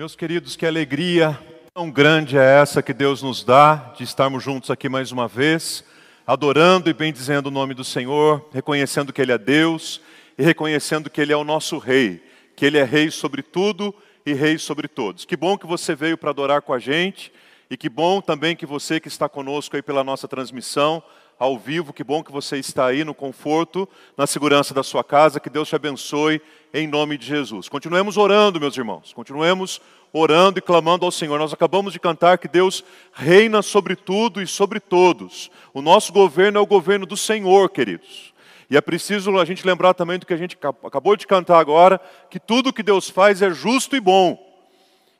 Meus queridos, que alegria tão grande é essa que Deus nos dá de estarmos juntos aqui mais uma vez, adorando e bendizendo o nome do Senhor, reconhecendo que Ele é Deus e reconhecendo que Ele é o nosso Rei, que Ele é Rei sobre tudo e Rei sobre todos. Que bom que você veio para adorar com a gente e que bom também que você que está conosco aí pela nossa transmissão ao vivo, que bom que você está aí no conforto, na segurança da sua casa, que Deus te abençoe em nome de Jesus. Continuemos orando, meus irmãos, continuemos orando e clamando ao Senhor. Nós acabamos de cantar que Deus reina sobre tudo e sobre todos. O nosso governo é o governo do Senhor, queridos. E é preciso a gente lembrar também do que a gente acabou de cantar agora, que tudo que Deus faz é justo e bom.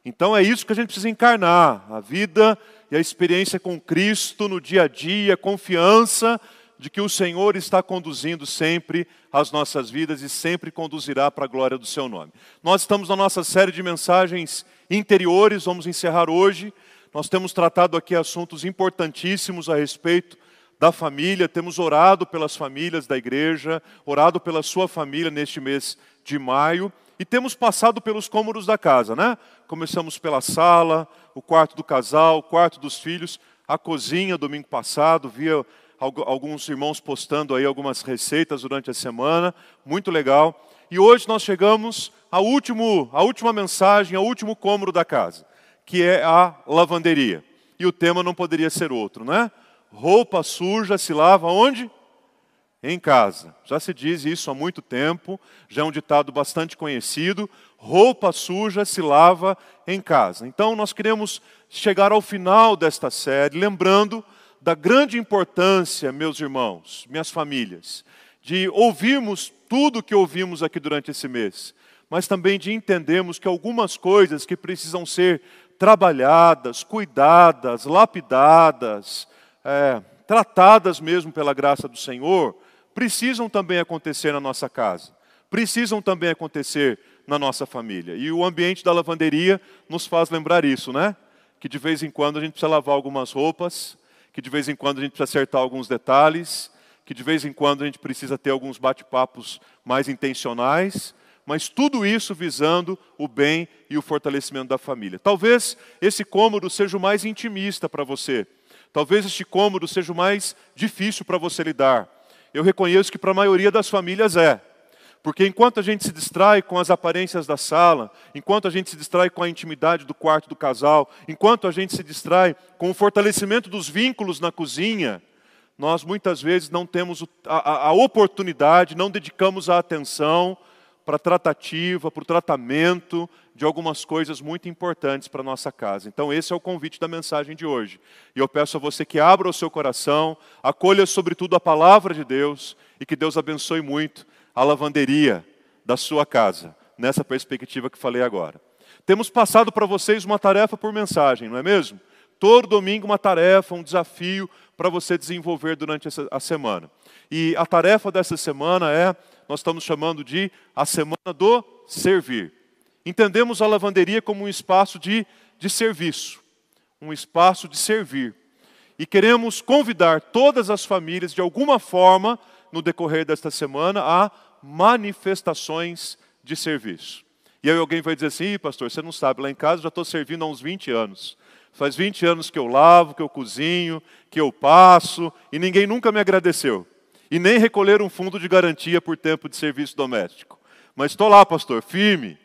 Então é isso que a gente precisa encarnar, a vida e a experiência com Cristo no dia a dia, confiança de que o Senhor está conduzindo sempre as nossas vidas e sempre conduzirá para a glória do seu nome. Nós estamos na nossa série de mensagens interiores, vamos encerrar hoje. Nós temos tratado aqui assuntos importantíssimos a respeito da família, temos orado pelas famílias da igreja, orado pela sua família neste mês de maio e temos passado pelos cômodos da casa, né? Começamos pela sala, o quarto do casal, o quarto dos filhos, a cozinha domingo passado, via alguns irmãos postando aí algumas receitas durante a semana, muito legal. E hoje nós chegamos ao último, à última mensagem, ao último cômodo da casa, que é a lavanderia. E o tema não poderia ser outro, né? Roupa suja se lava onde? em casa. Já se diz isso há muito tempo, já é um ditado bastante conhecido: roupa suja se lava em casa. Então, nós queremos chegar ao final desta série, lembrando da grande importância, meus irmãos, minhas famílias, de ouvirmos tudo que ouvimos aqui durante esse mês, mas também de entendermos que algumas coisas que precisam ser trabalhadas, cuidadas, lapidadas, é, tratadas mesmo pela graça do Senhor, precisam também acontecer na nossa casa, precisam também acontecer na nossa família. E o ambiente da lavanderia nos faz lembrar isso, né? Que de vez em quando a gente precisa lavar algumas roupas, que de vez em quando a gente precisa acertar alguns detalhes, que de vez em quando a gente precisa ter alguns bate-papos mais intencionais, mas tudo isso visando o bem e o fortalecimento da família. Talvez esse cômodo seja o mais intimista para você. Talvez este cômodo seja o mais difícil para você lidar eu reconheço que para a maioria das famílias é. Porque enquanto a gente se distrai com as aparências da sala, enquanto a gente se distrai com a intimidade do quarto do casal, enquanto a gente se distrai com o fortalecimento dos vínculos na cozinha, nós muitas vezes não temos a, a oportunidade, não dedicamos a atenção para a tratativa, para o tratamento de algumas coisas muito importantes para a nossa casa. Então, esse é o convite da mensagem de hoje. E eu peço a você que abra o seu coração, acolha sobretudo a palavra de Deus e que Deus abençoe muito a lavanderia da sua casa, nessa perspectiva que falei agora. Temos passado para vocês uma tarefa por mensagem, não é mesmo? Todo domingo uma tarefa, um desafio para você desenvolver durante a semana. E a tarefa dessa semana é, nós estamos chamando de a semana do servir. Entendemos a lavanderia como um espaço de, de serviço, um espaço de servir. E queremos convidar todas as famílias, de alguma forma, no decorrer desta semana, a manifestações de serviço. E aí alguém vai dizer assim, pastor, você não sabe, lá em casa já estou servindo há uns 20 anos. Faz 20 anos que eu lavo, que eu cozinho, que eu passo, e ninguém nunca me agradeceu. E nem recolher um fundo de garantia por tempo de serviço doméstico. Mas estou lá, pastor, firme,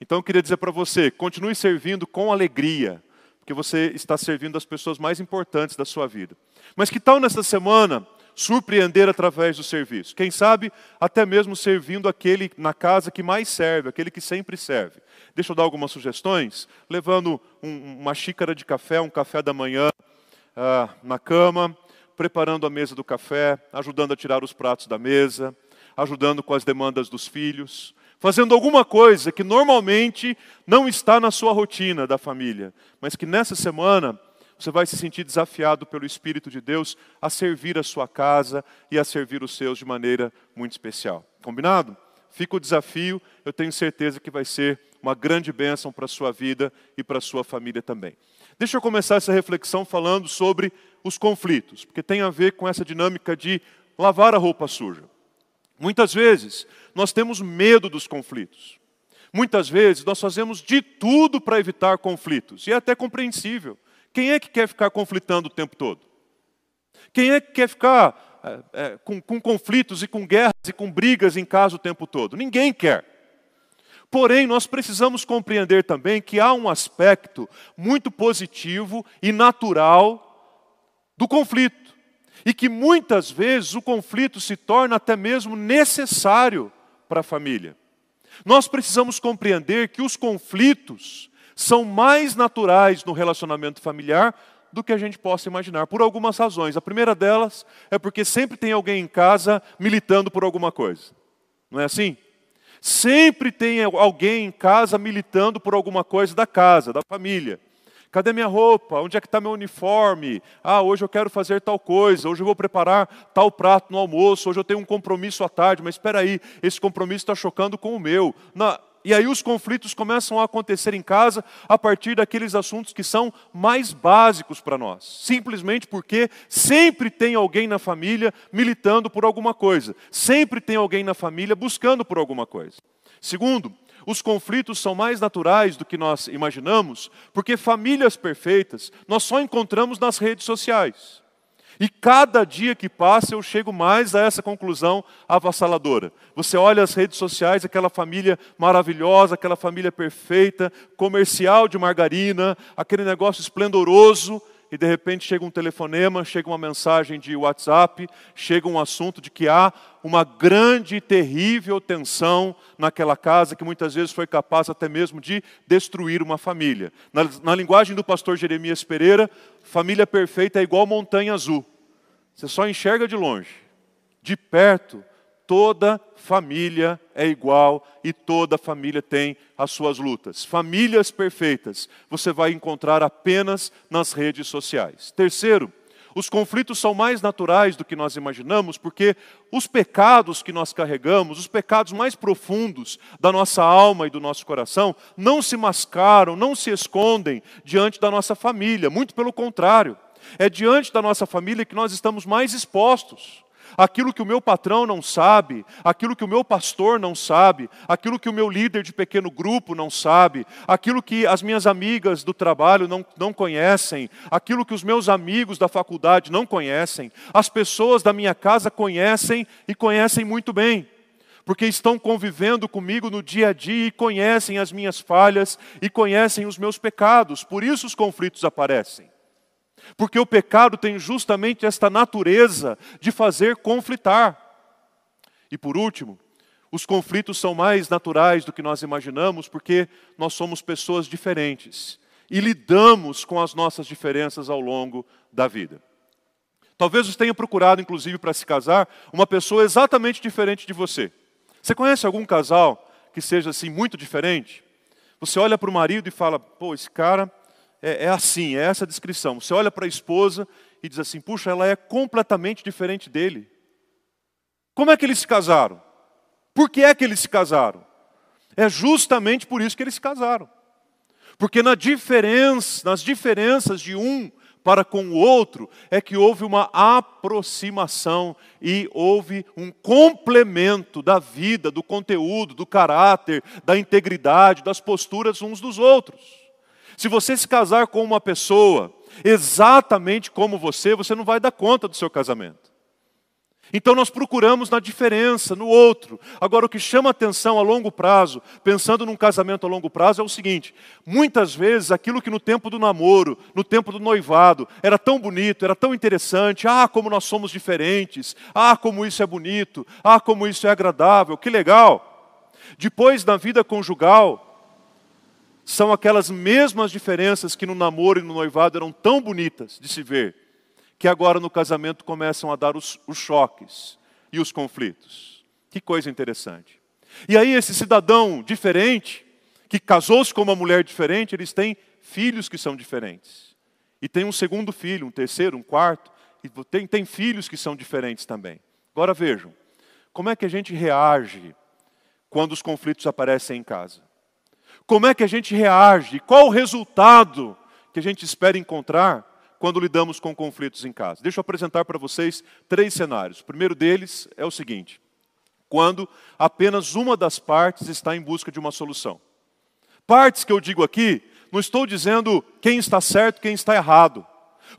então eu queria dizer para você, continue servindo com alegria, porque você está servindo as pessoas mais importantes da sua vida. Mas que tal nesta semana surpreender através do serviço? Quem sabe até mesmo servindo aquele na casa que mais serve, aquele que sempre serve. Deixa eu dar algumas sugestões, levando um, uma xícara de café, um café da manhã uh, na cama, preparando a mesa do café, ajudando a tirar os pratos da mesa, ajudando com as demandas dos filhos, fazendo alguma coisa que normalmente não está na sua rotina da família, mas que nessa semana você vai se sentir desafiado pelo Espírito de Deus a servir a sua casa e a servir os seus de maneira muito especial. Combinado? Fica o desafio, eu tenho certeza que vai ser uma grande bênção para a sua vida e para a sua família também. Deixa eu começar essa reflexão falando sobre os conflitos, porque tem a ver com essa dinâmica de lavar a roupa suja. Muitas vezes nós temos medo dos conflitos. Muitas vezes nós fazemos de tudo para evitar conflitos, e é até compreensível. Quem é que quer ficar conflitando o tempo todo? Quem é que quer ficar é, é, com, com conflitos e com guerras e com brigas em casa o tempo todo? Ninguém quer. Porém, nós precisamos compreender também que há um aspecto muito positivo e natural do conflito. E que muitas vezes o conflito se torna até mesmo necessário para a família. Nós precisamos compreender que os conflitos são mais naturais no relacionamento familiar do que a gente possa imaginar, por algumas razões. A primeira delas é porque sempre tem alguém em casa militando por alguma coisa. Não é assim? Sempre tem alguém em casa militando por alguma coisa da casa, da família. Cadê minha roupa? Onde é que está meu uniforme? Ah, hoje eu quero fazer tal coisa, hoje eu vou preparar tal prato no almoço, hoje eu tenho um compromisso à tarde, mas espera aí, esse compromisso está chocando com o meu. Na... E aí os conflitos começam a acontecer em casa a partir daqueles assuntos que são mais básicos para nós. Simplesmente porque sempre tem alguém na família militando por alguma coisa. Sempre tem alguém na família buscando por alguma coisa. Segundo, os conflitos são mais naturais do que nós imaginamos, porque famílias perfeitas nós só encontramos nas redes sociais. E cada dia que passa eu chego mais a essa conclusão avassaladora. Você olha as redes sociais, aquela família maravilhosa, aquela família perfeita, comercial de margarina, aquele negócio esplendoroso, e de repente chega um telefonema, chega uma mensagem de WhatsApp, chega um assunto de que há uma grande e terrível tensão naquela casa que muitas vezes foi capaz até mesmo de destruir uma família. Na, na linguagem do pastor Jeremias Pereira, família perfeita é igual montanha azul. Você só enxerga de longe. De perto, toda família é igual e toda família tem as suas lutas. Famílias perfeitas você vai encontrar apenas nas redes sociais. Terceiro, os conflitos são mais naturais do que nós imaginamos, porque os pecados que nós carregamos, os pecados mais profundos da nossa alma e do nosso coração, não se mascaram, não se escondem diante da nossa família, muito pelo contrário. É diante da nossa família que nós estamos mais expostos aquilo que o meu patrão não sabe, aquilo que o meu pastor não sabe, aquilo que o meu líder de pequeno grupo não sabe, aquilo que as minhas amigas do trabalho não, não conhecem, aquilo que os meus amigos da faculdade não conhecem, as pessoas da minha casa conhecem e conhecem muito bem porque estão convivendo comigo no dia a dia e conhecem as minhas falhas e conhecem os meus pecados, por isso os conflitos aparecem. Porque o pecado tem justamente esta natureza de fazer conflitar. E por último, os conflitos são mais naturais do que nós imaginamos, porque nós somos pessoas diferentes e lidamos com as nossas diferenças ao longo da vida. Talvez você tenha procurado, inclusive, para se casar, uma pessoa exatamente diferente de você. Você conhece algum casal que seja assim muito diferente? Você olha para o marido e fala: pô, esse cara é, é assim, é essa a descrição. Você olha para a esposa e diz assim: puxa, ela é completamente diferente dele. Como é que eles se casaram? Por que é que eles se casaram? É justamente por isso que eles se casaram. Porque na diferença, nas diferenças de um para com o outro, é que houve uma aproximação e houve um complemento da vida, do conteúdo, do caráter, da integridade, das posturas uns dos outros. Se você se casar com uma pessoa exatamente como você, você não vai dar conta do seu casamento. Então nós procuramos na diferença, no outro. Agora, o que chama atenção a longo prazo, pensando num casamento a longo prazo, é o seguinte: muitas vezes aquilo que no tempo do namoro, no tempo do noivado, era tão bonito, era tão interessante, ah, como nós somos diferentes, ah, como isso é bonito, ah, como isso é agradável, que legal. Depois, na vida conjugal, são aquelas mesmas diferenças que no namoro e no noivado eram tão bonitas de se ver, que agora no casamento começam a dar os, os choques e os conflitos. Que coisa interessante. E aí, esse cidadão diferente, que casou-se com uma mulher diferente, eles têm filhos que são diferentes. E tem um segundo filho, um terceiro, um quarto, e tem, tem filhos que são diferentes também. Agora vejam, como é que a gente reage quando os conflitos aparecem em casa? Como é que a gente reage? Qual o resultado que a gente espera encontrar quando lidamos com conflitos em casa? Deixa eu apresentar para vocês três cenários. O primeiro deles é o seguinte: quando apenas uma das partes está em busca de uma solução. Partes que eu digo aqui, não estou dizendo quem está certo, quem está errado.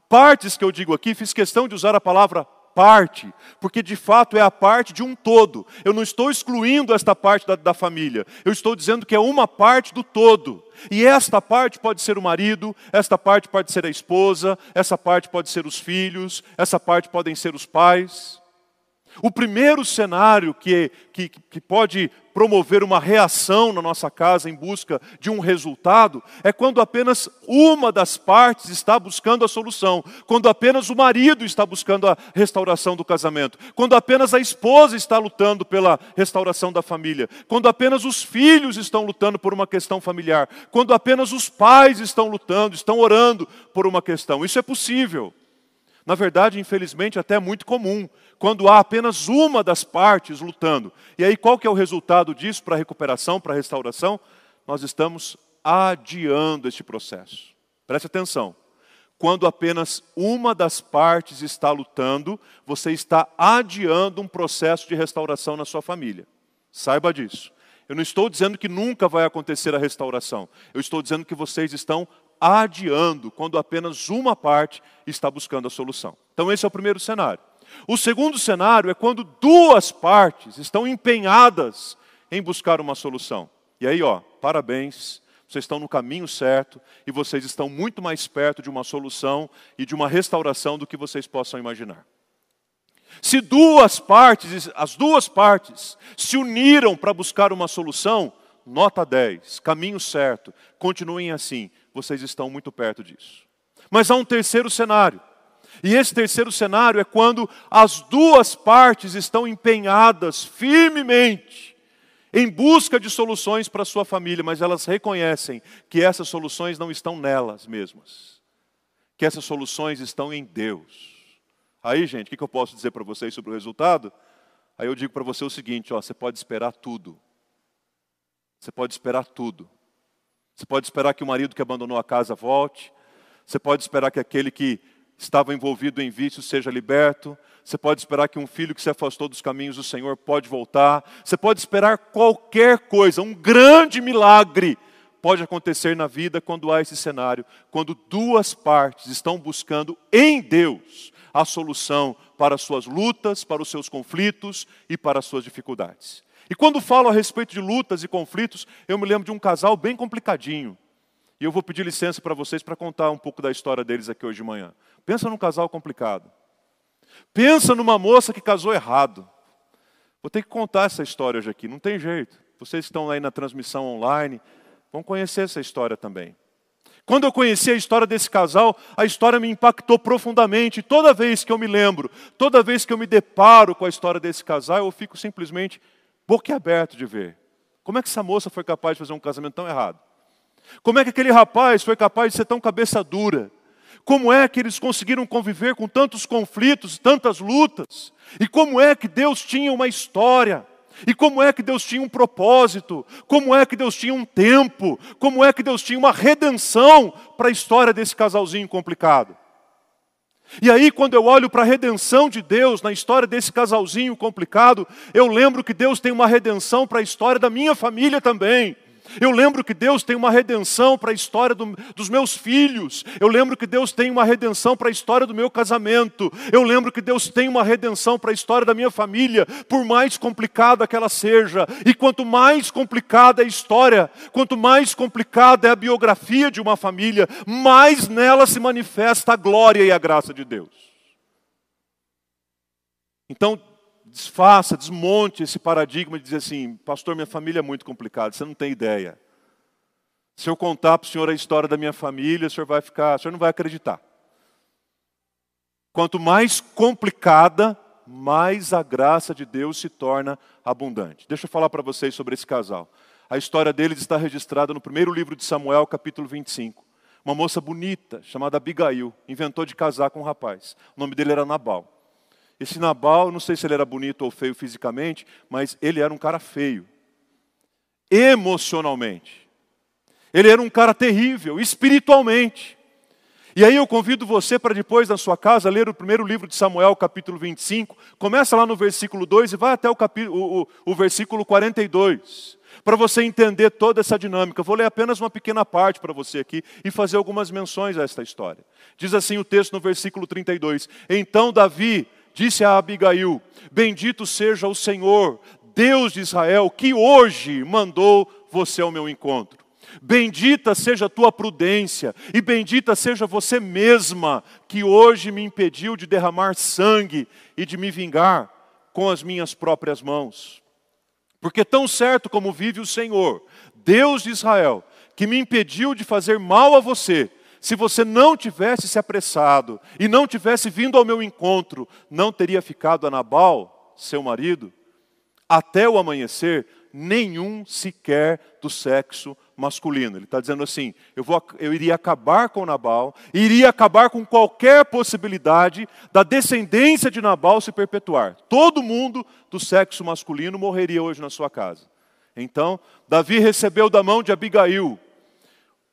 Partes que eu digo aqui, fiz questão de usar a palavra parte, porque de fato é a parte de um todo. Eu não estou excluindo esta parte da, da, família, eu estou dizendo que é uma parte do todo. E esta parte pode ser o marido, esta parte pode ser a esposa, essa parte pode ser os filhos, essa parte podem ser os pais. O primeiro cenário que, que, que, pode promover uma reação na nossa casa em busca de um resultado é quando apenas uma das partes está buscando a solução, quando apenas o marido está buscando a restauração do casamento, quando apenas a esposa está lutando pela restauração da família, quando apenas os filhos estão lutando por uma questão familiar, quando apenas os pais estão lutando, estão orando por uma questão. Isso é possível. Na verdade, infelizmente, até é muito comum, quando há apenas uma das partes lutando. E aí qual que é o resultado disso para a recuperação, para a restauração? Nós estamos adiando este processo. Preste atenção. Quando apenas uma das partes está lutando, você está adiando um processo de restauração na sua família. Saiba disso. Eu não estou dizendo que nunca vai acontecer a restauração. Eu estou dizendo que vocês estão adiando quando apenas uma parte está buscando a solução. Então, esse é o primeiro cenário. O segundo cenário é quando duas partes estão empenhadas em buscar uma solução. E aí, ó, parabéns, vocês estão no caminho certo e vocês estão muito mais perto de uma solução e de uma restauração do que vocês possam imaginar. Se duas partes, as duas partes, se uniram para buscar uma solução, nota 10, caminho certo, continuem assim, vocês estão muito perto disso. Mas há um terceiro cenário. E esse terceiro cenário é quando as duas partes estão empenhadas firmemente em busca de soluções para sua família, mas elas reconhecem que essas soluções não estão nelas mesmas, que essas soluções estão em Deus. Aí, gente, o que eu posso dizer para vocês sobre o resultado? Aí eu digo para você o seguinte: ó, você pode esperar tudo. Você pode esperar tudo. Você pode esperar que o marido que abandonou a casa volte. Você pode esperar que aquele que estava envolvido em vício seja liberto. Você pode esperar que um filho que se afastou dos caminhos do Senhor pode voltar. Você pode esperar qualquer coisa, um grande milagre pode acontecer na vida quando há esse cenário, quando duas partes estão buscando em Deus a solução para as suas lutas, para os seus conflitos e para as suas dificuldades. E quando falo a respeito de lutas e conflitos, eu me lembro de um casal bem complicadinho. E eu vou pedir licença para vocês para contar um pouco da história deles aqui hoje de manhã. Pensa num casal complicado. Pensa numa moça que casou errado. Vou ter que contar essa história hoje aqui, não tem jeito. Vocês estão aí na transmissão online, vão conhecer essa história também. Quando eu conheci a história desse casal, a história me impactou profundamente. Toda vez que eu me lembro, toda vez que eu me deparo com a história desse casal, eu fico simplesmente boquiaberto de ver. Como é que essa moça foi capaz de fazer um casamento tão errado? Como é que aquele rapaz foi capaz de ser tão cabeça dura? Como é que eles conseguiram conviver com tantos conflitos, tantas lutas? E como é que Deus tinha uma história? E como é que Deus tinha um propósito? Como é que Deus tinha um tempo? Como é que Deus tinha uma redenção para a história desse casalzinho complicado? E aí, quando eu olho para a redenção de Deus na história desse casalzinho complicado, eu lembro que Deus tem uma redenção para a história da minha família também. Eu lembro que Deus tem uma redenção para a história do, dos meus filhos. Eu lembro que Deus tem uma redenção para a história do meu casamento. Eu lembro que Deus tem uma redenção para a história da minha família, por mais complicada que ela seja. E quanto mais complicada é a história, quanto mais complicada é a biografia de uma família, mais nela se manifesta a glória e a graça de Deus. Então, desfaça, desmonte esse paradigma de dizer assim, pastor, minha família é muito complicada, você não tem ideia. Se eu contar para o senhor a história da minha família, o senhor vai ficar, o senhor não vai acreditar. Quanto mais complicada, mais a graça de Deus se torna abundante. Deixa eu falar para vocês sobre esse casal. A história deles está registrada no primeiro livro de Samuel, capítulo 25. Uma moça bonita, chamada Abigail, inventou de casar com um rapaz. O nome dele era Nabal. Esse Nabal, não sei se ele era bonito ou feio fisicamente, mas ele era um cara feio. Emocionalmente. Ele era um cara terrível, espiritualmente. E aí eu convido você para depois na sua casa ler o primeiro livro de Samuel, capítulo 25. Começa lá no versículo 2 e vai até o, capítulo, o, o versículo 42. Para você entender toda essa dinâmica. Vou ler apenas uma pequena parte para você aqui e fazer algumas menções a esta história. Diz assim o texto no versículo 32. Então Davi disse a Abigail: Bendito seja o Senhor, Deus de Israel, que hoje mandou você ao meu encontro. Bendita seja a tua prudência, e bendita seja você mesma, que hoje me impediu de derramar sangue e de me vingar com as minhas próprias mãos. Porque tão certo como vive o Senhor, Deus de Israel, que me impediu de fazer mal a você, se você não tivesse se apressado e não tivesse vindo ao meu encontro, não teria ficado a Nabal, seu marido, até o amanhecer, nenhum sequer do sexo masculino. Ele está dizendo assim: eu, vou, eu iria acabar com Nabal, iria acabar com qualquer possibilidade da descendência de Nabal se perpetuar. Todo mundo do sexo masculino morreria hoje na sua casa. Então, Davi recebeu da mão de Abigail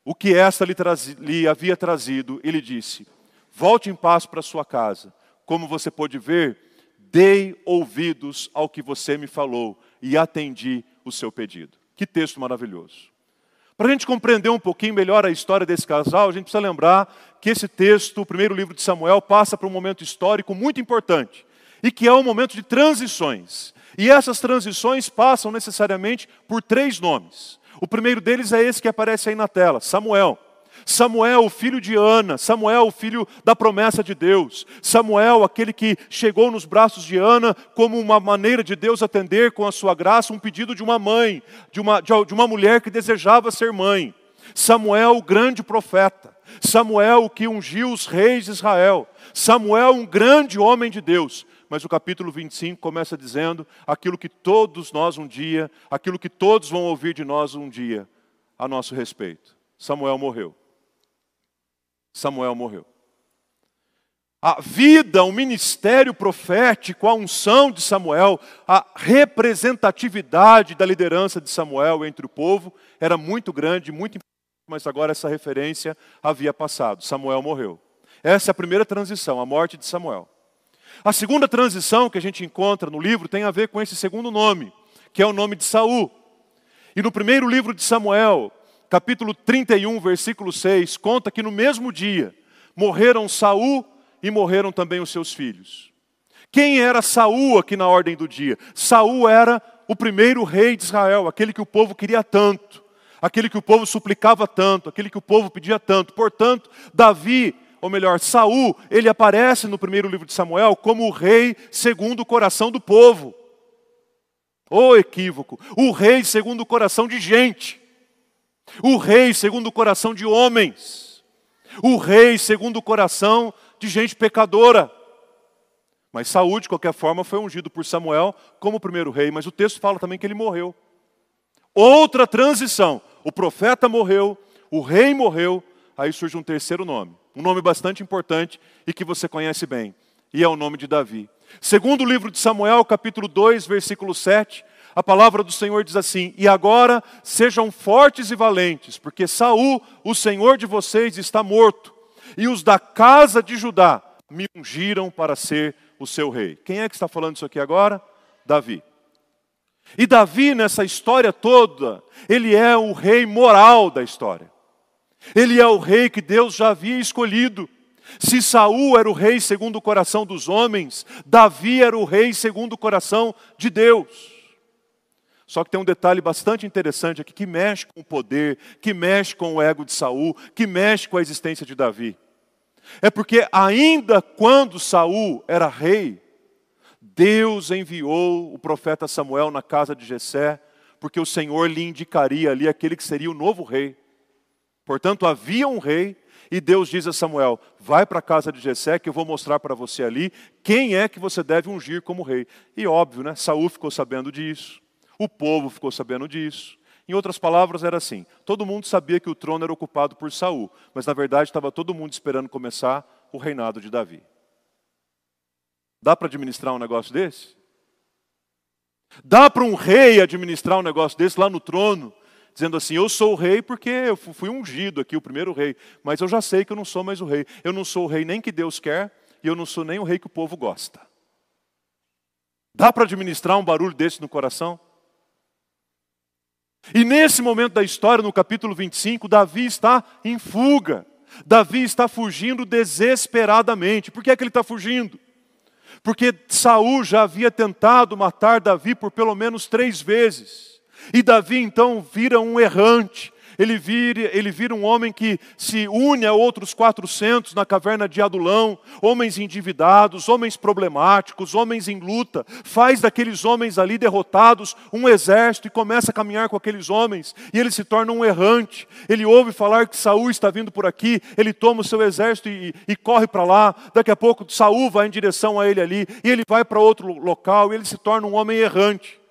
o que esta lhe, lhe havia trazido e lhe disse: Volte em paz para sua casa. Como você pode ver, dei ouvidos ao que você me falou e atendi o seu pedido. Que texto maravilhoso. Para a gente compreender um pouquinho melhor a história desse casal, a gente precisa lembrar que esse texto, o primeiro livro de Samuel, passa por um momento histórico muito importante e que é um momento de transições. E essas transições passam necessariamente por três nomes. O primeiro deles é esse que aparece aí na tela, Samuel. Samuel, o filho de Ana, Samuel, o filho da promessa de Deus, Samuel, aquele que chegou nos braços de Ana como uma maneira de Deus atender com a sua graça um pedido de uma mãe, de uma, de uma mulher que desejava ser mãe. Samuel, o grande profeta, Samuel, o que ungiu os reis de Israel, Samuel, um grande homem de Deus. Mas o capítulo 25 começa dizendo aquilo que todos nós um dia, aquilo que todos vão ouvir de nós um dia a nosso respeito. Samuel morreu. Samuel morreu. A vida, o ministério profético, a unção de Samuel, a representatividade da liderança de Samuel entre o povo era muito grande, muito importante, mas agora essa referência havia passado. Samuel morreu. Essa é a primeira transição, a morte de Samuel. A segunda transição que a gente encontra no livro tem a ver com esse segundo nome, que é o nome de Saul. E no primeiro livro de Samuel, capítulo 31, versículo 6, conta que no mesmo dia morreram Saul e morreram também os seus filhos. Quem era Saul aqui na ordem do dia? Saul era o primeiro rei de Israel, aquele que o povo queria tanto, aquele que o povo suplicava tanto, aquele que o povo pedia tanto. Portanto, Davi, ou melhor, Saul, ele aparece no primeiro livro de Samuel como o rei segundo o coração do povo. O equívoco, o rei segundo o coração de gente. O rei segundo o coração de homens. O rei segundo o coração de gente pecadora. Mas Saúl, de qualquer forma, foi ungido por Samuel como primeiro rei, mas o texto fala também que ele morreu. Outra transição. O profeta morreu, o rei morreu, aí surge um terceiro nome. Um nome bastante importante e que você conhece bem. E é o nome de Davi. Segundo o livro de Samuel, capítulo 2, versículo 7, a palavra do Senhor diz assim: E agora sejam fortes e valentes, porque Saul, o Senhor de vocês, está morto, e os da casa de Judá me ungiram para ser o seu rei. Quem é que está falando isso aqui agora? Davi. E Davi, nessa história toda, ele é o rei moral da história. Ele é o rei que Deus já havia escolhido. Se Saul era o rei segundo o coração dos homens, Davi era o rei segundo o coração de Deus. Só que tem um detalhe bastante interessante aqui que mexe com o poder, que mexe com o ego de Saul, que mexe com a existência de Davi. É porque ainda quando Saul era rei, Deus enviou o profeta Samuel na casa de Jessé, porque o Senhor lhe indicaria ali aquele que seria o novo rei. Portanto, havia um rei e Deus diz a Samuel: "Vai para a casa de Jessé que eu vou mostrar para você ali quem é que você deve ungir como rei". E óbvio, né? Saul ficou sabendo disso. O povo ficou sabendo disso. Em outras palavras, era assim: todo mundo sabia que o trono era ocupado por Saul, mas na verdade estava todo mundo esperando começar o reinado de Davi. Dá para administrar um negócio desse? Dá para um rei administrar um negócio desse lá no trono? Dizendo assim: Eu sou o rei porque eu fui ungido aqui, o primeiro rei, mas eu já sei que eu não sou mais o rei. Eu não sou o rei nem que Deus quer, e eu não sou nem o rei que o povo gosta. Dá para administrar um barulho desse no coração? E nesse momento da história, no capítulo 25, Davi está em fuga. Davi está fugindo desesperadamente. Por que é que ele está fugindo? Porque Saul já havia tentado matar Davi por pelo menos três vezes. E Davi então vira um errante, ele vira, ele vira um homem que se une a outros 400 na caverna de Adulão, homens endividados, homens problemáticos, homens em luta, faz daqueles homens ali derrotados um exército e começa a caminhar com aqueles homens, e ele se torna um errante. Ele ouve falar que Saul está vindo por aqui, ele toma o seu exército e, e corre para lá. Daqui a pouco Saul vai em direção a ele ali, e ele vai para outro local, e ele se torna um homem errante.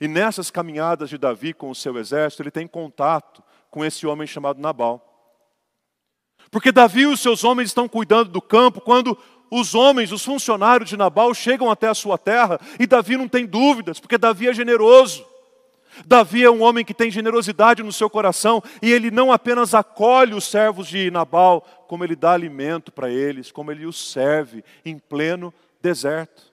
E nessas caminhadas de Davi com o seu exército, ele tem contato com esse homem chamado Nabal. Porque Davi e os seus homens estão cuidando do campo quando os homens, os funcionários de Nabal chegam até a sua terra e Davi não tem dúvidas, porque Davi é generoso. Davi é um homem que tem generosidade no seu coração e ele não apenas acolhe os servos de Nabal, como ele dá alimento para eles, como ele os serve em pleno deserto.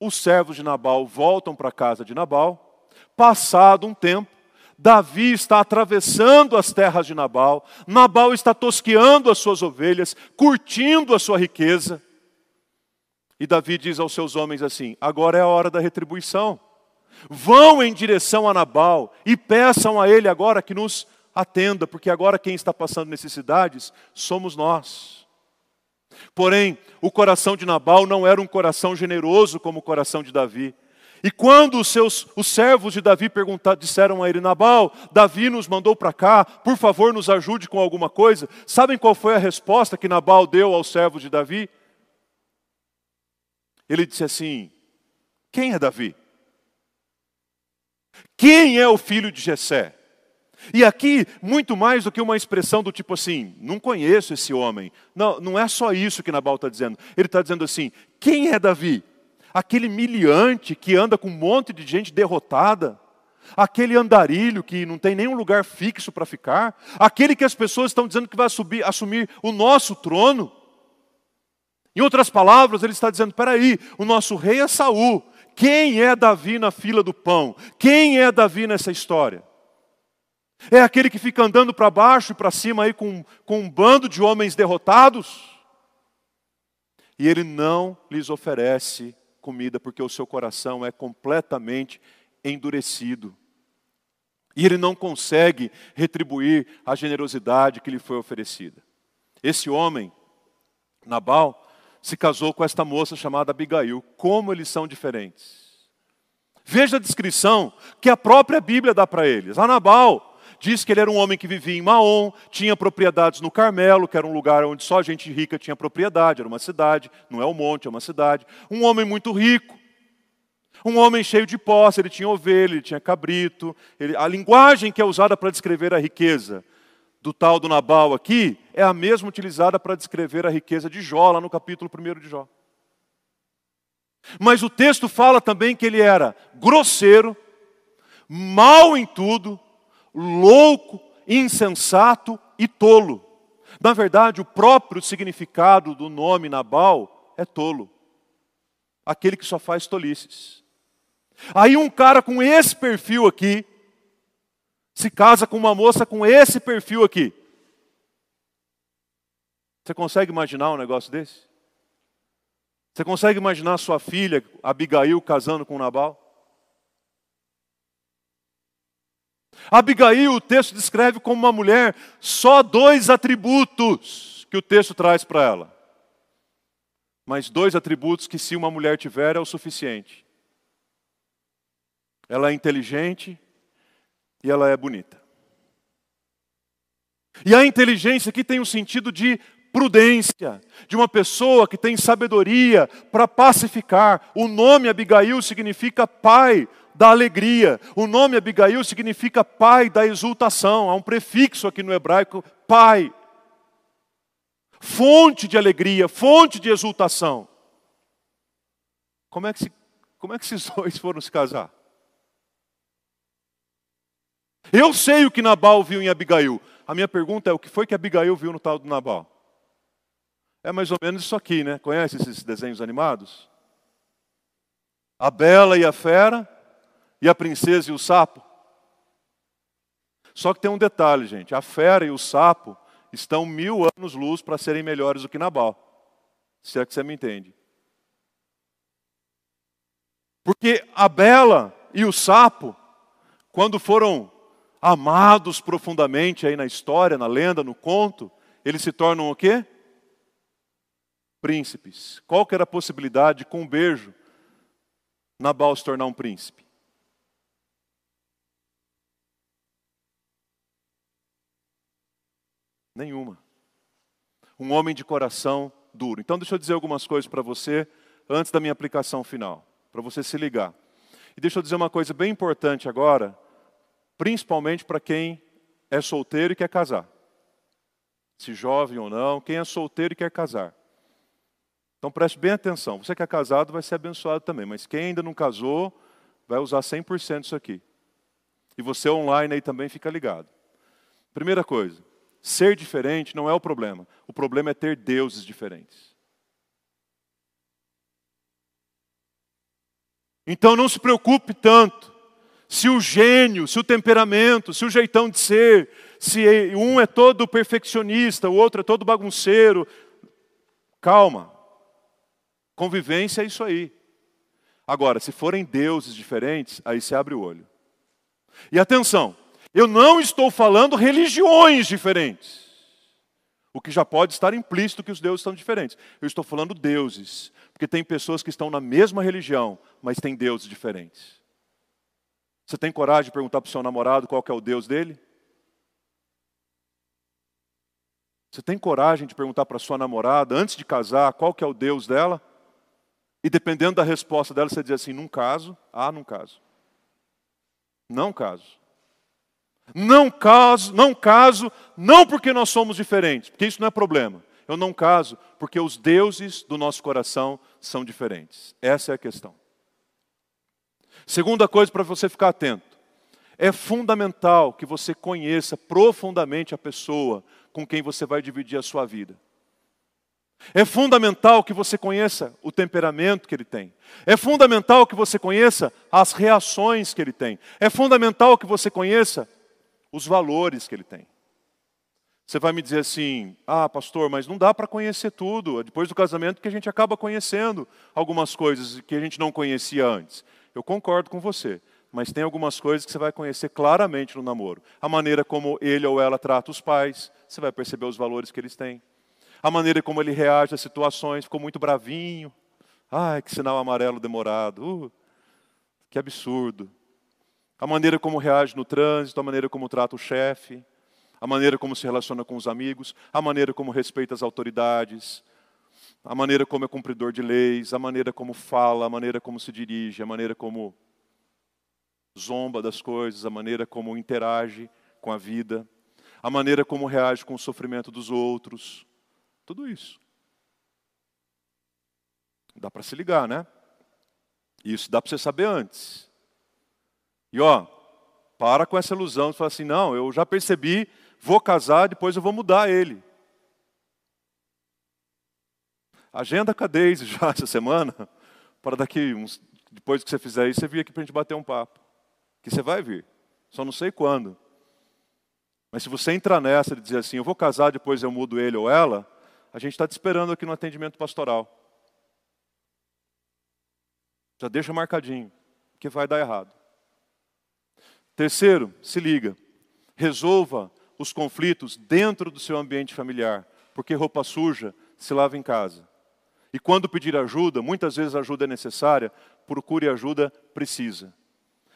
Os servos de Nabal voltam para a casa de Nabal. Passado um tempo, Davi está atravessando as terras de Nabal. Nabal está tosqueando as suas ovelhas, curtindo a sua riqueza. E Davi diz aos seus homens assim: agora é a hora da retribuição. Vão em direção a Nabal e peçam a ele agora que nos atenda, porque agora quem está passando necessidades somos nós. Porém, o coração de Nabal não era um coração generoso como o coração de Davi. E quando os seus os servos de Davi disseram a ele: Nabal, Davi nos mandou para cá, por favor, nos ajude com alguma coisa. Sabem qual foi a resposta que Nabal deu aos servos de Davi? Ele disse assim: Quem é Davi? Quem é o filho de Jessé? E aqui, muito mais do que uma expressão do tipo assim, não conheço esse homem. Não, não é só isso que Nabal está dizendo. Ele está dizendo assim: quem é Davi? Aquele miliante que anda com um monte de gente derrotada. Aquele andarilho que não tem nenhum lugar fixo para ficar. Aquele que as pessoas estão dizendo que vai subir, assumir o nosso trono. Em outras palavras, ele está dizendo: peraí, o nosso rei é Saul. Quem é Davi na fila do pão? Quem é Davi nessa história? É aquele que fica andando para baixo e para cima aí com, com um bando de homens derrotados. E ele não lhes oferece comida porque o seu coração é completamente endurecido. E ele não consegue retribuir a generosidade que lhe foi oferecida. Esse homem, Nabal, se casou com esta moça chamada Abigail. Como eles são diferentes. Veja a descrição que a própria Bíblia dá para eles. A Nabal Diz que ele era um homem que vivia em Maom, tinha propriedades no Carmelo, que era um lugar onde só gente rica tinha propriedade, era uma cidade, não é um monte, é uma cidade. Um homem muito rico, um homem cheio de posse, ele tinha ovelha, ele tinha cabrito. Ele, a linguagem que é usada para descrever a riqueza do tal do Nabal aqui é a mesma utilizada para descrever a riqueza de Jó, lá no capítulo 1 de Jó. Mas o texto fala também que ele era grosseiro, mal em tudo, louco, insensato e tolo. Na verdade, o próprio significado do nome Nabal é tolo. Aquele que só faz tolices. Aí um cara com esse perfil aqui se casa com uma moça com esse perfil aqui. Você consegue imaginar um negócio desse? Você consegue imaginar sua filha, Abigail, casando com Nabal? Abigail, o texto descreve como uma mulher, só dois atributos que o texto traz para ela. Mas dois atributos que, se uma mulher tiver, é o suficiente. Ela é inteligente e ela é bonita. E a inteligência aqui tem um sentido de prudência, de uma pessoa que tem sabedoria para pacificar. O nome Abigail significa pai da alegria. O nome Abigail significa pai da exultação. Há um prefixo aqui no hebraico, pai. Fonte de alegria, fonte de exultação. Como é que, se, como é que esses dois foram se casar? Eu sei o que Nabal viu em Abigail. A minha pergunta é: o que foi que Abigail viu no tal do Nabal? É mais ou menos isso aqui, né? Conhece esses desenhos animados? A bela e a fera, e a princesa e o sapo. Só que tem um detalhe, gente: a fera e o sapo estão mil anos-luz para serem melhores do que Nabal. Se é que você me entende. Porque a bela e o sapo, quando foram amados profundamente aí na história, na lenda, no conto, eles se tornam o quê? Príncipes. Qual que era a possibilidade de, com um beijo, Nabal se tornar um príncipe? Nenhuma. Um homem de coração duro. Então, deixa eu dizer algumas coisas para você antes da minha aplicação final para você se ligar. E deixa eu dizer uma coisa bem importante agora, principalmente para quem é solteiro e quer casar. Se jovem ou não, quem é solteiro e quer casar. Então preste bem atenção. Você que é casado vai ser abençoado também, mas quem ainda não casou vai usar 100% disso aqui. E você online aí também fica ligado. Primeira coisa, ser diferente não é o problema. O problema é ter deuses diferentes. Então não se preocupe tanto se o gênio, se o temperamento, se o jeitão de ser, se um é todo perfeccionista, o outro é todo bagunceiro. Calma. Convivência é isso aí. Agora, se forem deuses diferentes, aí se abre o olho. E atenção, eu não estou falando religiões diferentes. O que já pode estar implícito que os deuses são diferentes. Eu estou falando deuses. Porque tem pessoas que estão na mesma religião, mas têm deuses diferentes. Você tem coragem de perguntar para o seu namorado qual é o Deus dele? Você tem coragem de perguntar para a sua namorada, antes de casar, qual que é o Deus dela? E dependendo da resposta dela, você diz assim, num caso, ah, num caso. Não caso. Não caso, não caso, não porque nós somos diferentes, porque isso não é problema. Eu não caso porque os deuses do nosso coração são diferentes. Essa é a questão. Segunda coisa para você ficar atento. É fundamental que você conheça profundamente a pessoa com quem você vai dividir a sua vida. É fundamental que você conheça o temperamento que ele tem. É fundamental que você conheça as reações que ele tem. É fundamental que você conheça os valores que ele tem. Você vai me dizer assim: ah, pastor, mas não dá para conhecer tudo. É depois do casamento que a gente acaba conhecendo algumas coisas que a gente não conhecia antes. Eu concordo com você, mas tem algumas coisas que você vai conhecer claramente no namoro. A maneira como ele ou ela trata os pais, você vai perceber os valores que eles têm. A maneira como ele reage às situações, ficou muito bravinho. Ai, que sinal amarelo demorado. Uh, que absurdo. A maneira como reage no trânsito, a maneira como trata o chefe a maneira como se relaciona com os amigos, a maneira como respeita as autoridades, a maneira como é cumpridor de leis, a maneira como fala, a maneira como se dirige, a maneira como zomba das coisas, a maneira como interage com a vida, a maneira como reage com o sofrimento dos outros. Tudo isso. Dá para se ligar, né? Isso dá para você saber antes. E ó, para com essa ilusão de falar assim, não, eu já percebi vou casar, depois eu vou mudar ele. Agenda com a Deise já essa semana, para daqui, uns, depois que você fizer isso, você vir aqui para a gente bater um papo. Que você vai vir, só não sei quando. Mas se você entrar nessa e dizer assim, eu vou casar, depois eu mudo ele ou ela, a gente está te esperando aqui no atendimento pastoral. Já deixa marcadinho, que vai dar errado. Terceiro, se liga. Resolva os conflitos dentro do seu ambiente familiar, porque roupa suja se lava em casa. E quando pedir ajuda, muitas vezes ajuda é necessária, procure ajuda precisa.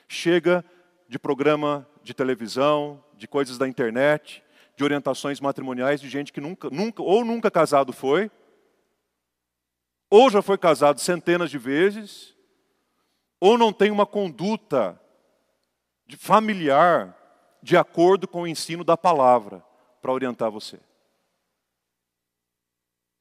Chega de programa de televisão, de coisas da internet, de orientações matrimoniais de gente que nunca, nunca ou nunca casado foi, ou já foi casado centenas de vezes, ou não tem uma conduta familiar de acordo com o ensino da palavra para orientar você.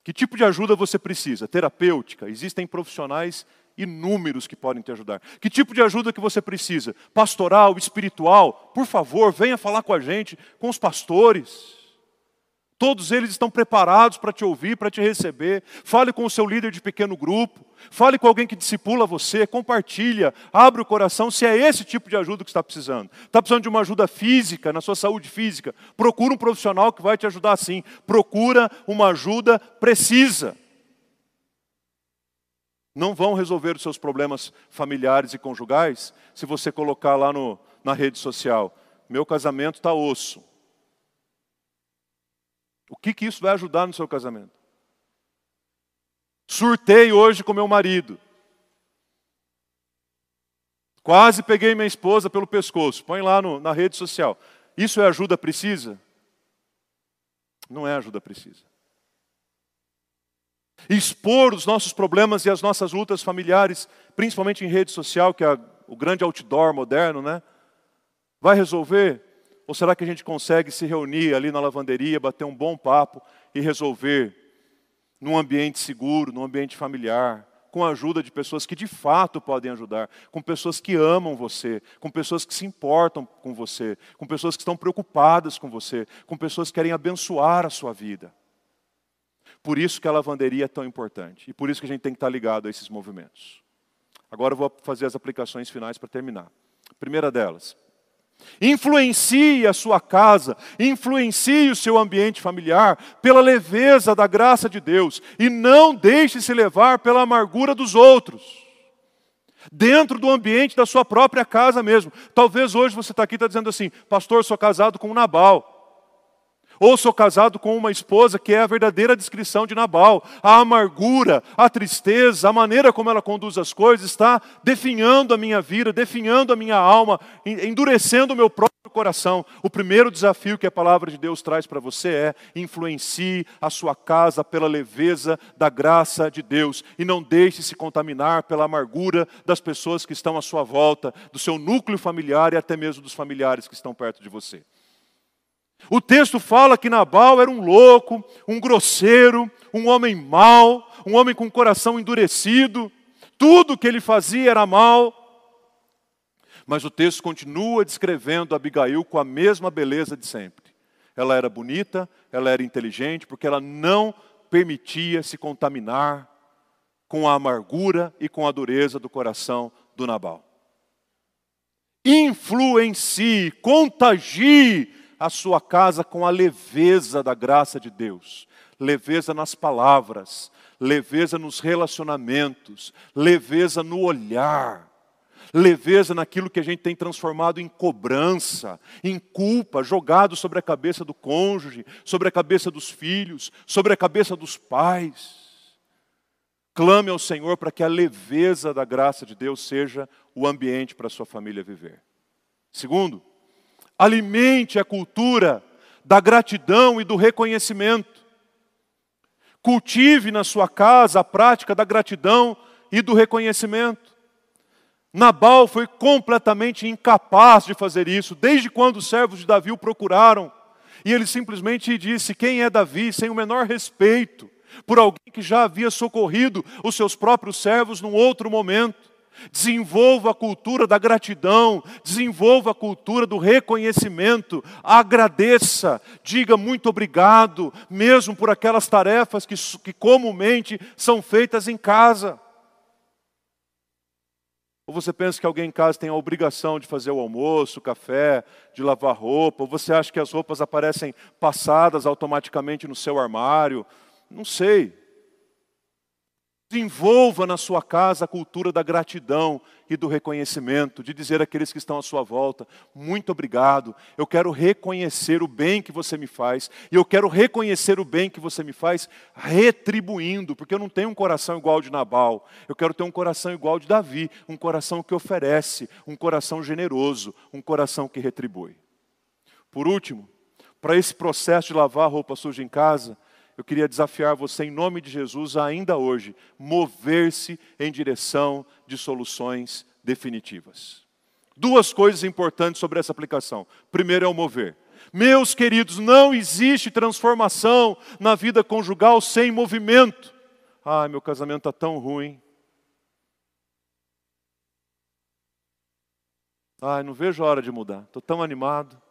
Que tipo de ajuda você precisa? Terapêutica? Existem profissionais inúmeros que podem te ajudar. Que tipo de ajuda que você precisa? Pastoral, espiritual? Por favor, venha falar com a gente, com os pastores. Todos eles estão preparados para te ouvir, para te receber. Fale com o seu líder de pequeno grupo. Fale com alguém que discipula você. Compartilha. Abre o coração se é esse tipo de ajuda que está precisando. Está precisando de uma ajuda física, na sua saúde física. Procura um profissional que vai te ajudar sim. Procura uma ajuda precisa. Não vão resolver os seus problemas familiares e conjugais se você colocar lá no, na rede social. Meu casamento está osso. O que, que isso vai ajudar no seu casamento? Surtei hoje com meu marido. Quase peguei minha esposa pelo pescoço. Põe lá no, na rede social. Isso é ajuda precisa? Não é ajuda precisa. Expor os nossos problemas e as nossas lutas familiares, principalmente em rede social, que é o grande outdoor moderno, né? Vai resolver? Ou será que a gente consegue se reunir ali na lavanderia, bater um bom papo e resolver num ambiente seguro, num ambiente familiar, com a ajuda de pessoas que de fato podem ajudar, com pessoas que amam você, com pessoas que se importam com você, com pessoas que estão preocupadas com você, com pessoas que querem abençoar a sua vida. Por isso que a lavanderia é tão importante e por isso que a gente tem que estar ligado a esses movimentos. Agora eu vou fazer as aplicações finais para terminar. primeira delas, Influencie a sua casa, influencie o seu ambiente familiar pela leveza da graça de Deus e não deixe se levar pela amargura dos outros. Dentro do ambiente da sua própria casa mesmo. Talvez hoje você está aqui está dizendo assim, pastor, sou casado com um Nabal. Ou sou casado com uma esposa que é a verdadeira descrição de Nabal. A amargura, a tristeza, a maneira como ela conduz as coisas está definhando a minha vida, definhando a minha alma, endurecendo o meu próprio coração. O primeiro desafio que a palavra de Deus traz para você é: influencie a sua casa pela leveza da graça de Deus e não deixe se contaminar pela amargura das pessoas que estão à sua volta, do seu núcleo familiar e até mesmo dos familiares que estão perto de você. O texto fala que Nabal era um louco, um grosseiro, um homem mau, um homem com o coração endurecido. Tudo que ele fazia era mal. Mas o texto continua descrevendo Abigail com a mesma beleza de sempre. Ela era bonita, ela era inteligente, porque ela não permitia se contaminar com a amargura e com a dureza do coração do Nabal. Influencie, contagie a sua casa com a leveza da graça de Deus, leveza nas palavras, leveza nos relacionamentos, leveza no olhar, leveza naquilo que a gente tem transformado em cobrança, em culpa, jogado sobre a cabeça do cônjuge, sobre a cabeça dos filhos, sobre a cabeça dos pais. Clame ao Senhor para que a leveza da graça de Deus seja o ambiente para a sua família viver. Segundo, Alimente a cultura da gratidão e do reconhecimento. Cultive na sua casa a prática da gratidão e do reconhecimento. Nabal foi completamente incapaz de fazer isso, desde quando os servos de Davi o procuraram. E ele simplesmente disse: Quem é Davi? Sem o menor respeito por alguém que já havia socorrido os seus próprios servos num outro momento. Desenvolva a cultura da gratidão, desenvolva a cultura do reconhecimento, agradeça, diga muito obrigado, mesmo por aquelas tarefas que, que comumente são feitas em casa. Ou você pensa que alguém em casa tem a obrigação de fazer o almoço, o café, de lavar roupa, ou você acha que as roupas aparecem passadas automaticamente no seu armário? Não sei. Desenvolva na sua casa a cultura da gratidão e do reconhecimento, de dizer àqueles que estão à sua volta: muito obrigado, eu quero reconhecer o bem que você me faz, e eu quero reconhecer o bem que você me faz retribuindo, porque eu não tenho um coração igual de Nabal, eu quero ter um coração igual de Davi, um coração que oferece, um coração generoso, um coração que retribui. Por último, para esse processo de lavar roupa suja em casa, eu queria desafiar você, em nome de Jesus, ainda hoje, mover-se em direção de soluções definitivas. Duas coisas importantes sobre essa aplicação. Primeiro é o mover. Meus queridos, não existe transformação na vida conjugal sem movimento. Ai, meu casamento está tão ruim. Ai, não vejo a hora de mudar. Estou tão animado.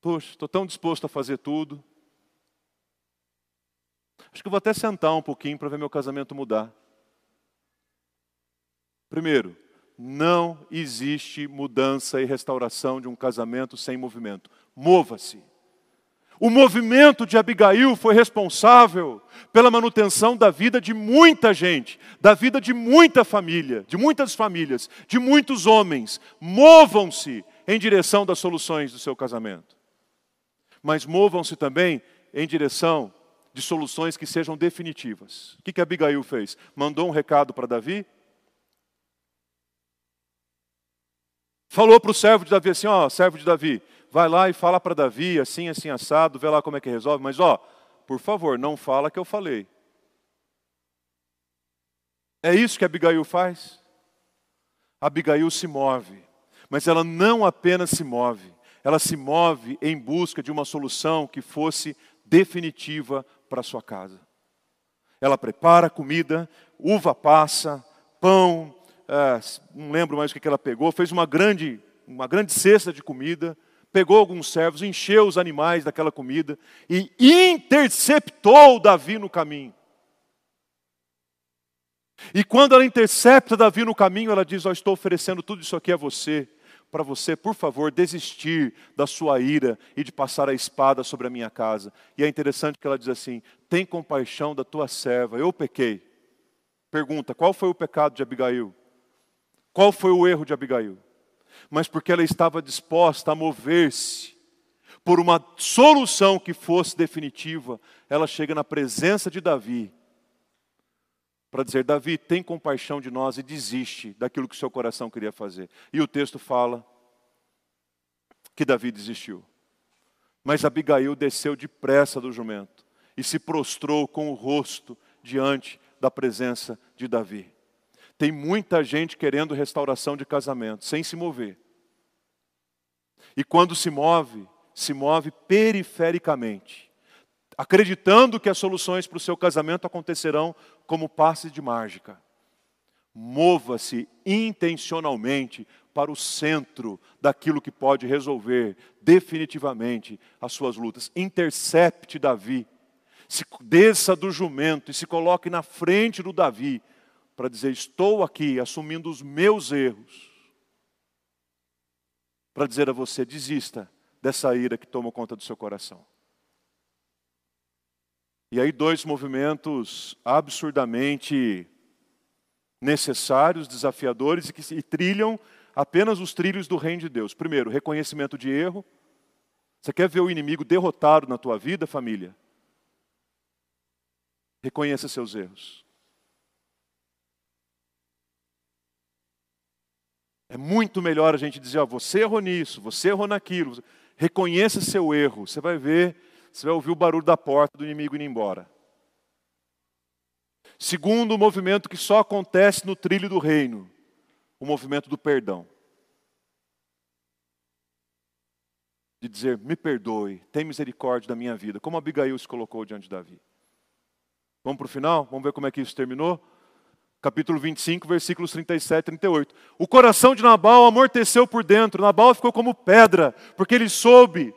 Puxa, estou tão disposto a fazer tudo. Acho que vou até sentar um pouquinho para ver meu casamento mudar. Primeiro, não existe mudança e restauração de um casamento sem movimento. Mova-se. O movimento de Abigail foi responsável pela manutenção da vida de muita gente, da vida de muita família, de muitas famílias, de muitos homens. Movam-se em direção das soluções do seu casamento. Mas movam-se também em direção de soluções que sejam definitivas. O que, que Abigail fez? Mandou um recado para Davi? Falou para o servo de Davi assim: Ó, servo de Davi, vai lá e fala para Davi, assim, assim, assado, vê lá como é que resolve, mas ó, por favor, não fala que eu falei. É isso que Abigail faz? Abigail se move, mas ela não apenas se move, ela se move em busca de uma solução que fosse definitiva para sua casa. Ela prepara comida, uva passa, pão, é, não lembro mais o que ela pegou, fez uma grande, uma grande cesta de comida, pegou alguns servos, encheu os animais daquela comida e interceptou Davi no caminho. E quando ela intercepta Davi no caminho, ela diz: oh, Estou oferecendo tudo isso aqui a você, para você, por favor, desistir da sua ira e de passar a espada sobre a minha casa. E é interessante que ela diz assim: Tem compaixão da tua serva, eu pequei. Pergunta: Qual foi o pecado de Abigail? Qual foi o erro de Abigail? Mas porque ela estava disposta a mover-se por uma solução que fosse definitiva, ela chega na presença de Davi para dizer: Davi, tem compaixão de nós e desiste daquilo que seu coração queria fazer. E o texto fala que Davi desistiu. Mas Abigail desceu depressa do jumento e se prostrou com o rosto diante da presença de Davi. Tem muita gente querendo restauração de casamento, sem se mover. E quando se move, se move perifericamente, acreditando que as soluções para o seu casamento acontecerão como passe de mágica. Mova-se intencionalmente para o centro daquilo que pode resolver definitivamente as suas lutas. Intercepte Davi, se desça do jumento e se coloque na frente do Davi para dizer: Estou aqui assumindo os meus erros. Para dizer a você: desista dessa ira que toma conta do seu coração. E aí, dois movimentos absurdamente necessários, desafiadores e que e trilham apenas os trilhos do reino de Deus. Primeiro, reconhecimento de erro. Você quer ver o inimigo derrotado na tua vida, família? Reconheça seus erros. É muito melhor a gente dizer, ó, você errou nisso, você errou naquilo. Reconheça seu erro. Você vai ver, você vai ouvir o barulho da porta do inimigo indo embora. Segundo, o movimento que só acontece no trilho do reino, o movimento do perdão. De dizer, me perdoe, tem misericórdia da minha vida, como Abigail se colocou diante de Davi. Vamos para o final? Vamos ver como é que isso terminou? capítulo 25, versículos 37 e 38. O coração de Nabal amorteceu por dentro, Nabal ficou como pedra, porque ele soube.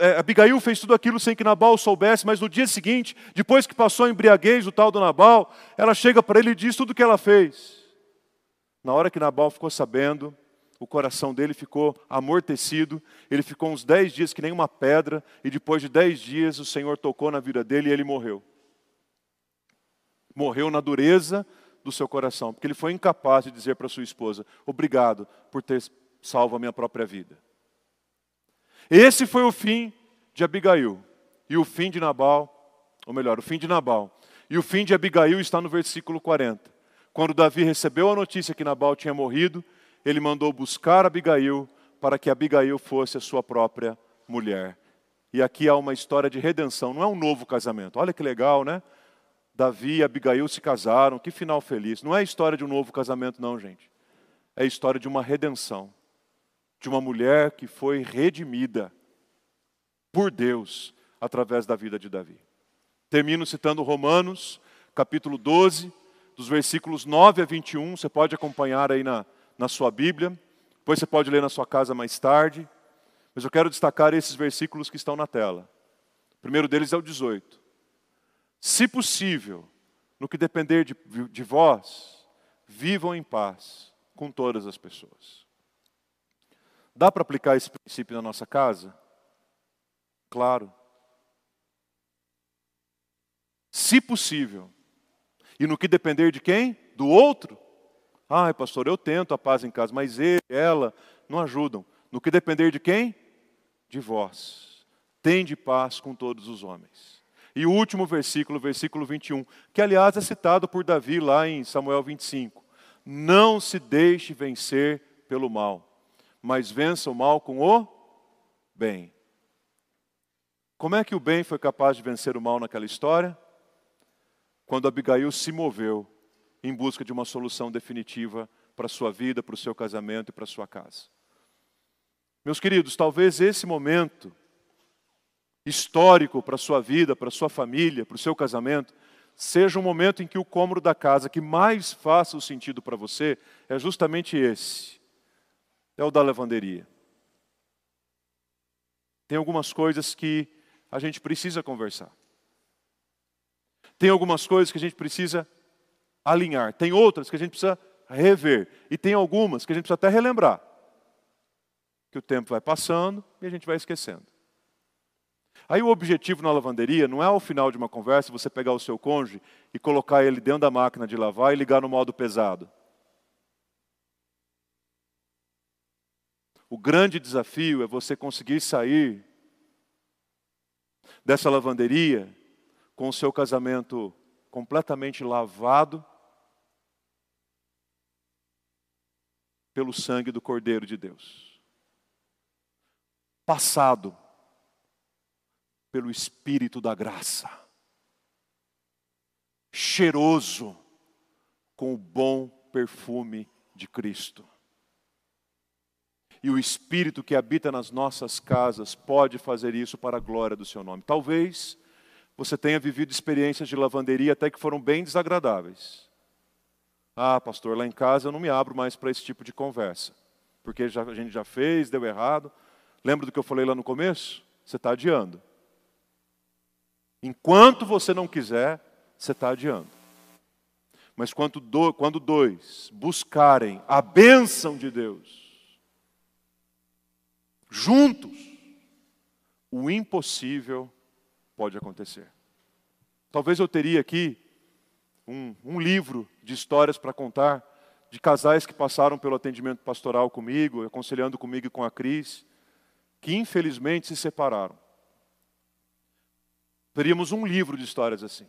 É, Abigail fez tudo aquilo sem que Nabal soubesse, mas no dia seguinte, depois que passou a embriaguez, o tal do Nabal, ela chega para ele e diz tudo o que ela fez. Na hora que Nabal ficou sabendo, o coração dele ficou amortecido, ele ficou uns dez dias que nem uma pedra, e depois de dez dias o Senhor tocou na vida dele e ele morreu. Morreu na dureza do seu coração, porque ele foi incapaz de dizer para sua esposa: Obrigado por ter salvo a minha própria vida. Esse foi o fim de Abigail. E o fim de Nabal, ou melhor, o fim de Nabal. E o fim de Abigail está no versículo 40. Quando Davi recebeu a notícia que Nabal tinha morrido, ele mandou buscar Abigail para que Abigail fosse a sua própria mulher. E aqui há uma história de redenção, não é um novo casamento. Olha que legal, né? Davi e Abigail se casaram, que final feliz. Não é a história de um novo casamento, não, gente. É a história de uma redenção. De uma mulher que foi redimida por Deus através da vida de Davi. Termino citando Romanos, capítulo 12, dos versículos 9 a 21. Você pode acompanhar aí na, na sua Bíblia, depois você pode ler na sua casa mais tarde, mas eu quero destacar esses versículos que estão na tela. O primeiro deles é o 18. Se possível, no que depender de, de vós, vivam em paz com todas as pessoas. Dá para aplicar esse princípio na nossa casa? Claro. Se possível. E no que depender de quem? Do outro? Ai, pastor, eu tento a paz em casa, mas ele, ela não ajudam. No que depender de quem? De vós. Tende paz com todos os homens. E o último versículo, versículo 21, que aliás é citado por Davi lá em Samuel 25. Não se deixe vencer pelo mal, mas vença o mal com o bem. Como é que o bem foi capaz de vencer o mal naquela história? Quando Abigail se moveu em busca de uma solução definitiva para a sua vida, para o seu casamento e para a sua casa. Meus queridos, talvez esse momento histórico para a sua vida, para a sua família, para o seu casamento, seja um momento em que o cômodo da casa que mais faça o sentido para você é justamente esse. É o da lavanderia. Tem algumas coisas que a gente precisa conversar. Tem algumas coisas que a gente precisa alinhar. Tem outras que a gente precisa rever. E tem algumas que a gente precisa até relembrar. Que o tempo vai passando e a gente vai esquecendo. Aí o objetivo na lavanderia não é ao final de uma conversa você pegar o seu cônjuge e colocar ele dentro da máquina de lavar e ligar no modo pesado. O grande desafio é você conseguir sair dessa lavanderia com o seu casamento completamente lavado pelo sangue do Cordeiro de Deus. Passado pelo Espírito da graça. Cheiroso com o bom perfume de Cristo. E o Espírito que habita nas nossas casas pode fazer isso para a glória do seu nome. Talvez você tenha vivido experiências de lavanderia até que foram bem desagradáveis. Ah, pastor, lá em casa eu não me abro mais para esse tipo de conversa, porque já, a gente já fez, deu errado. Lembra do que eu falei lá no começo? Você está adiando. Enquanto você não quiser, você está adiando. Mas quando, do, quando dois buscarem a bênção de Deus, juntos, o impossível pode acontecer. Talvez eu teria aqui um, um livro de histórias para contar de casais que passaram pelo atendimento pastoral comigo, aconselhando comigo e com a Cris, que infelizmente se separaram. Teríamos um livro de histórias assim.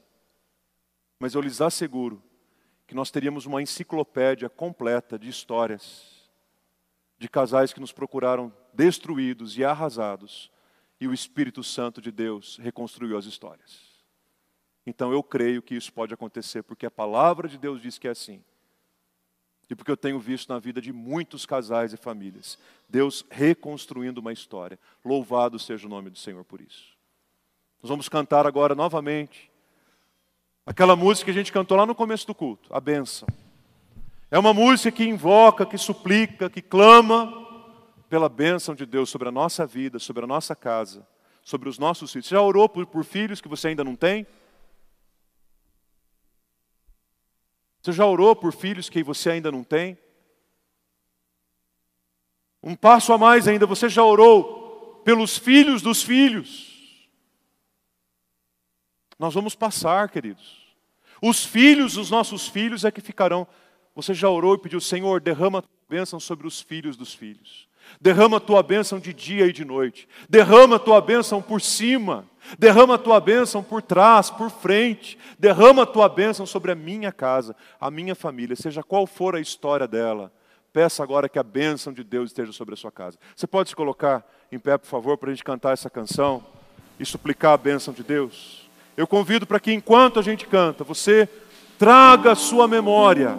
Mas eu lhes asseguro que nós teríamos uma enciclopédia completa de histórias de casais que nos procuraram destruídos e arrasados, e o Espírito Santo de Deus reconstruiu as histórias. Então eu creio que isso pode acontecer, porque a palavra de Deus diz que é assim. E porque eu tenho visto na vida de muitos casais e famílias, Deus reconstruindo uma história. Louvado seja o nome do Senhor por isso. Nós vamos cantar agora novamente aquela música que a gente cantou lá no começo do culto, a bênção. É uma música que invoca, que suplica, que clama pela bênção de Deus sobre a nossa vida, sobre a nossa casa, sobre os nossos filhos. Você já orou por, por filhos que você ainda não tem? Você já orou por filhos que você ainda não tem? Um passo a mais ainda, você já orou pelos filhos dos filhos? Nós vamos passar, queridos. Os filhos dos nossos filhos é que ficarão. Você já orou e pediu, Senhor, derrama a tua bênção sobre os filhos dos filhos. Derrama a tua bênção de dia e de noite. Derrama a tua bênção por cima. Derrama a tua bênção por trás, por frente. Derrama a tua bênção sobre a minha casa, a minha família, seja qual for a história dela. Peça agora que a bênção de Deus esteja sobre a sua casa. Você pode se colocar em pé, por favor, para a gente cantar essa canção e suplicar a bênção de Deus? Eu convido para que enquanto a gente canta, você traga à sua memória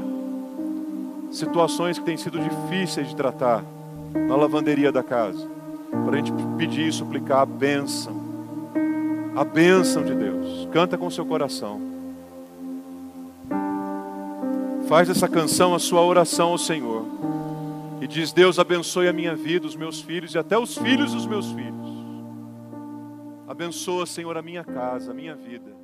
situações que têm sido difíceis de tratar na lavanderia da casa, para a gente pedir e suplicar a bênção a bênção de Deus. Canta com seu coração. Faz essa canção a sua oração ao Senhor. E diz: Deus abençoe a minha vida, os meus filhos e até os filhos dos meus filhos. Abençoa, Senhor, a minha casa, a minha vida.